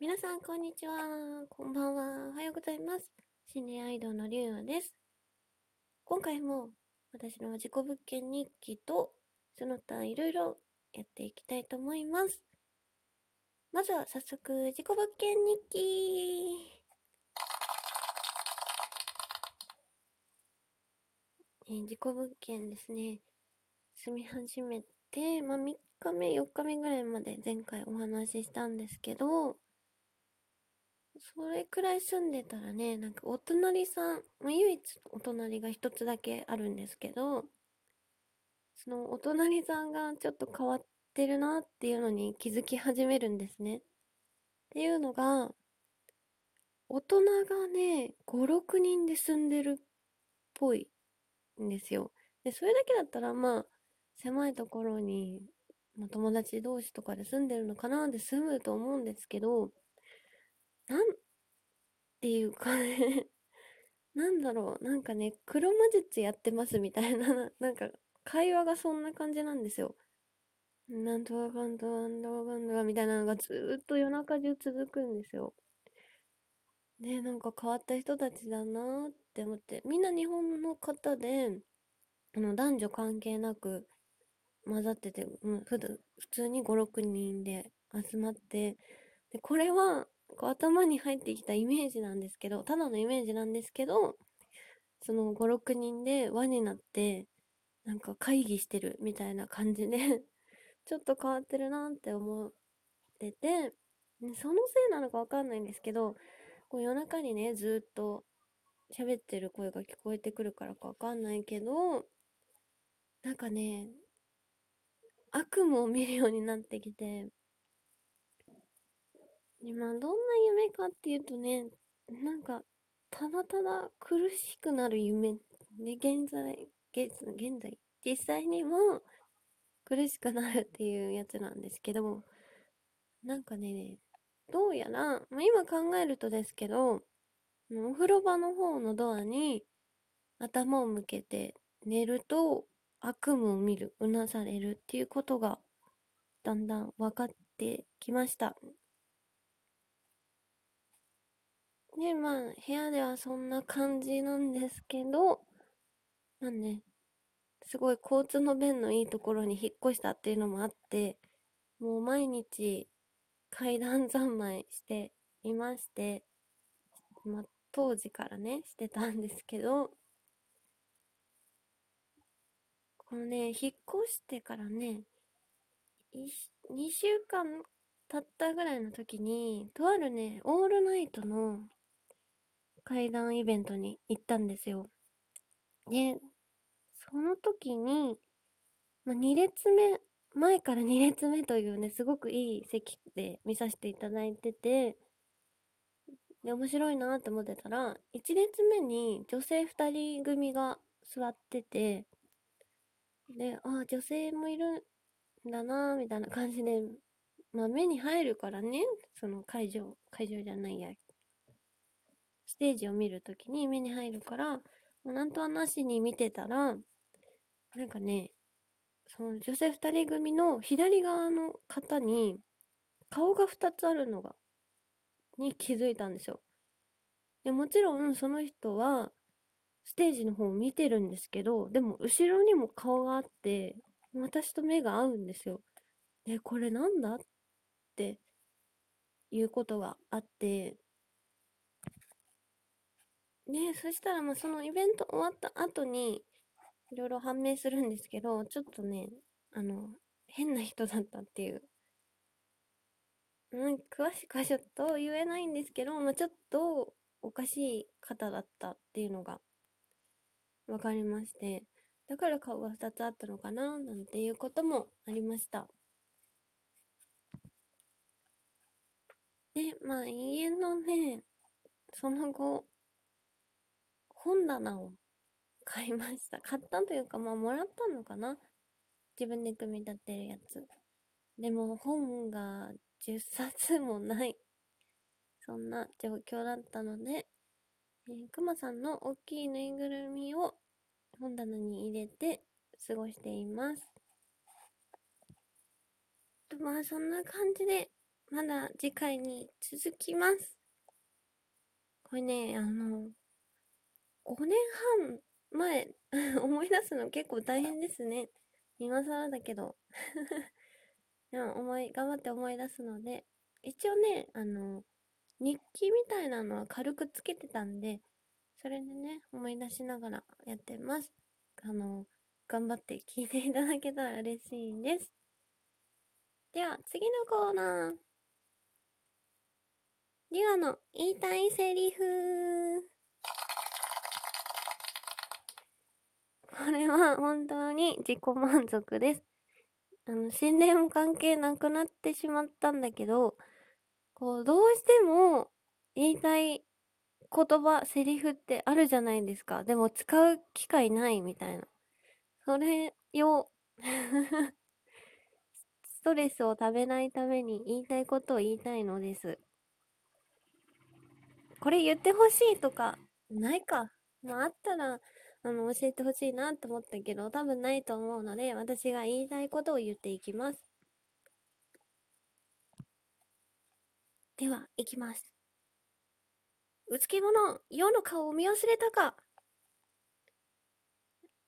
皆さん、こんにちは。こんばんは。おはようございます。心霊アイドルのりゅうです。今回も私の自己物件日記と、その他いろいろやっていきたいと思います。まずは早速、自己物件日記えー、自己物件ですね。住み始めて、まあ、3日目、4日目ぐらいまで前回お話ししたんですけど、それくらい住んでたらね、なんかお隣さん、ま、唯一お隣が一つだけあるんですけど、そのお隣さんがちょっと変わってるなっていうのに気づき始めるんですね。っていうのが、大人がね、5、6人で住んでるっぽいんですよ。で、それだけだったらまあ、狭いところに、まあ、友達同士とかで住んでるのかなって住むと思うんですけど、なんていうかね なんだろう、なんかね、黒魔術やってますみたいな、なんか、会話がそんな感じなんですよ。なんとかかんとなんとかかんとかみたいなのがずっと夜中中続くんですよ。で、なんか変わった人たちだなって思って、みんな日本の方で、あの、男女関係なく混ざってて、うん、普通に5、6人で集まって、で、これはこう頭に入ってきたイメージなんですけど、ただのイメージなんですけど、その5、6人で輪になって、なんか会議してるみたいな感じで ちょっと変わってるなって思ってて、そのせいなのかわかんないんですけど、こう夜中にね、ずっと喋ってる声が聞こえてくるからかわかんないけど、なんかね、悪夢を見るようになってきて、今どんな夢かっていうとね、なんか、ただただ苦しくなる夢。で、現在、現現在、実際にも苦しくなるっていうやつなんですけど、なんかね、どうやら、まあ、今考えるとですけど、お風呂場の方のドアに頭を向けて寝ると悪夢を見る、うなされるっていうことがだんだん分かってきました。で、まあ、部屋ではそんな感じなんですけど、まあね、すごい交通の便のいいところに引っ越したっていうのもあって、もう毎日階段三昧していまして、まあ、当時からね、してたんですけど、このね、引っ越してからね、2週間経ったぐらいの時に、とあるね、オールナイトの階段イベントに行ったんですよ。で、その時に、まあ、2列目、前から2列目というね、すごくいい席で見させていただいてて、で、面白いなって思ってたら、1列目に女性2人組が座ってて、で、ああ、女性もいるんだなみたいな感じで、まあ目に入るからね、その会場、会場じゃないや、ステージを見るときに目に入るから、もうなんとはなしに見てたら、なんかね、その女性二人組の左側の方に顔が二つあるのが、に気づいたんですよ。でもちろんその人はステージの方を見てるんですけど、でも後ろにも顔があって、私と目が合うんですよ。で、これなんだ？っていうことがあって、ねそしたらまあそのイベント終わった後に、いろいろ判明するんですけど、ちょっとね、あの、変な人だったっていう。うん、詳しくはちょっと言えないんですけど、まあ、ちょっとおかしい方だったっていうのが分かりまして、だから顔が2つあったのかな、なんていうこともありました。で、まあ家のね、その後、本棚を買いました。買ったというか、まあ、もらったのかな自分で組み立てるやつ。でも、本が10冊もない。そんな状況だったので、えー、くまさんの大きいぬいぐるみを本棚に入れて過ごしています。とまあ、そんな感じで、まだ次回に続きます。これね、あの、5年半前、思い出すの結構大変ですね。今更だけど。でも思い、頑張って思い出すので、一応ね、あの、日記みたいなのは軽くつけてたんで、それでね、思い出しながらやってます。あの、頑張って聞いていただけたら嬉しいです。では、次のコーナー。リュアの言いたいセリフ。これは本当に自己満足です。あの、心霊も関係なくなってしまったんだけど、こう、どうしても言いたい言葉、セリフってあるじゃないですか。でも使う機会ないみたいな。それを ストレスを食べないために言いたいことを言いたいのです。これ言ってほしいとか、ないか。まあ、あったら、あの、教えてほしいなと思ったけど、多分ないと思うので、私が言いたいことを言っていきます。では、いきます。うつけ者、世の顔を見忘れたか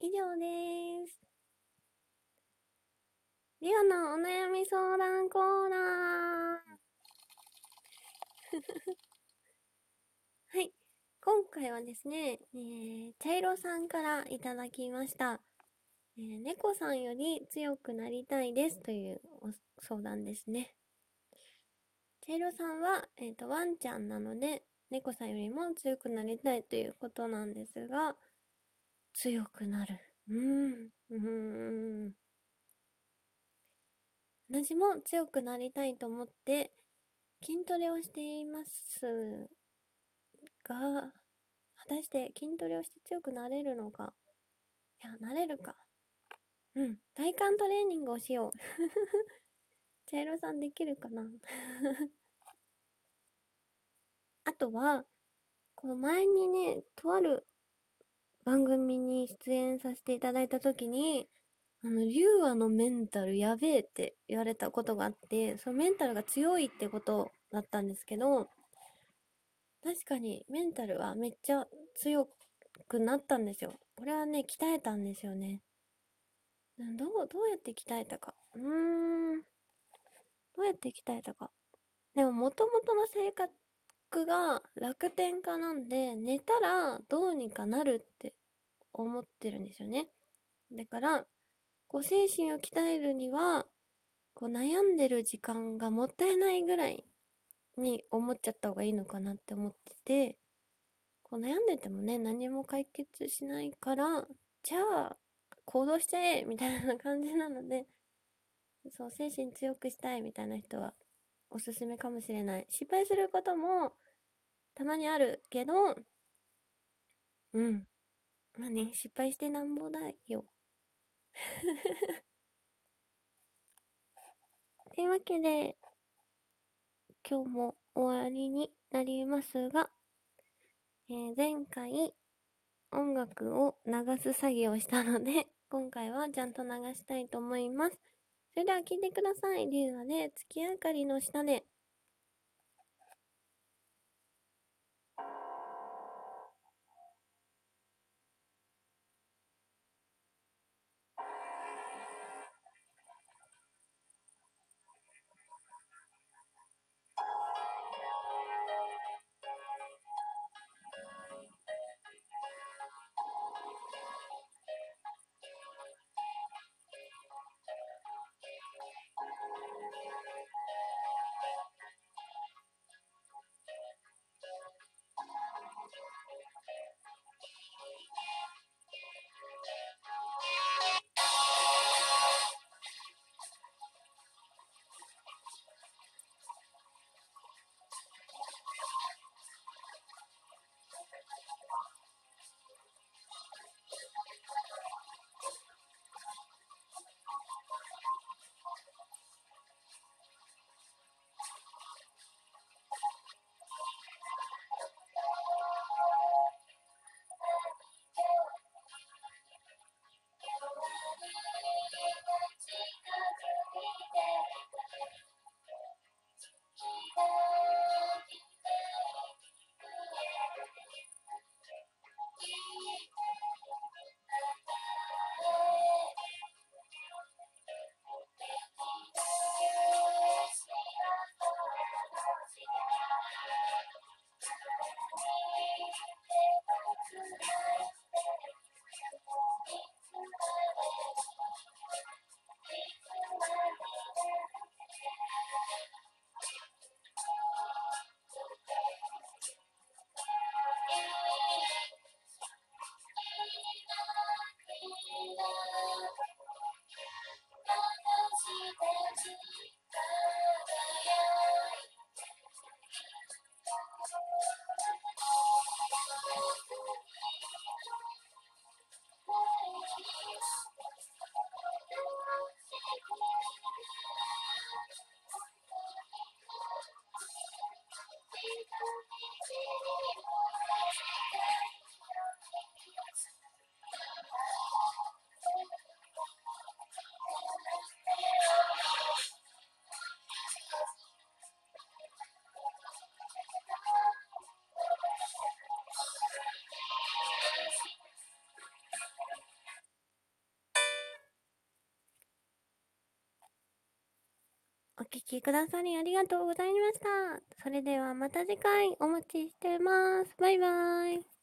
以上です。リオのお悩み相談コーナー はい。今回はですね、えー、茶色さんからいただきました。えー、猫さんより強くなりたいですという相談ですね。茶色さんは、えっ、ー、と、ワンちゃんなので、猫さんよりも強くなりたいということなんですが、強くなる。うーん。うーん。私も強くなりたいと思って筋トレをしていますが、たして筋トレをして強くなれるのか？いや、なれるか。うん。体幹トレーニングをしよう。茶色さんできるかな？あとは、この前にね、とある番組に出演させていただいたときに、あの、リュウアのメンタルやべえって言われたことがあって、そのメンタルが強いってことだったんですけど、確かにメンタルはめっちゃ強くなったんですよ。これはね、鍛えたんですよね。どう、どうやって鍛えたか。うーん。どうやって鍛えたか。でも、もともとの性格が楽天家なんで、寝たらどうにかなるって思ってるんですよね。だから、こう、精神を鍛えるには、こう、悩んでる時間がもったいないぐらいに思っちゃった方がいいのかなって思ってて、こう悩んでてもね、何も解決しないから、じゃあ、行動しちゃえみたいな感じなので、そう、精神強くしたいみたいな人は、おすすめかもしれない。失敗することも、たまにあるけど、うん。まあね、失敗してなんぼだよ。というわけで、今日も終わりになりますが、えー、前回音楽を流す作業をしたので、今回はちゃんと流したいと思います。それでは聴いてください。リュウアで月明かりの下で。きくださりありがとうございました。それではまた次回お待ちしてます。バイバーイ。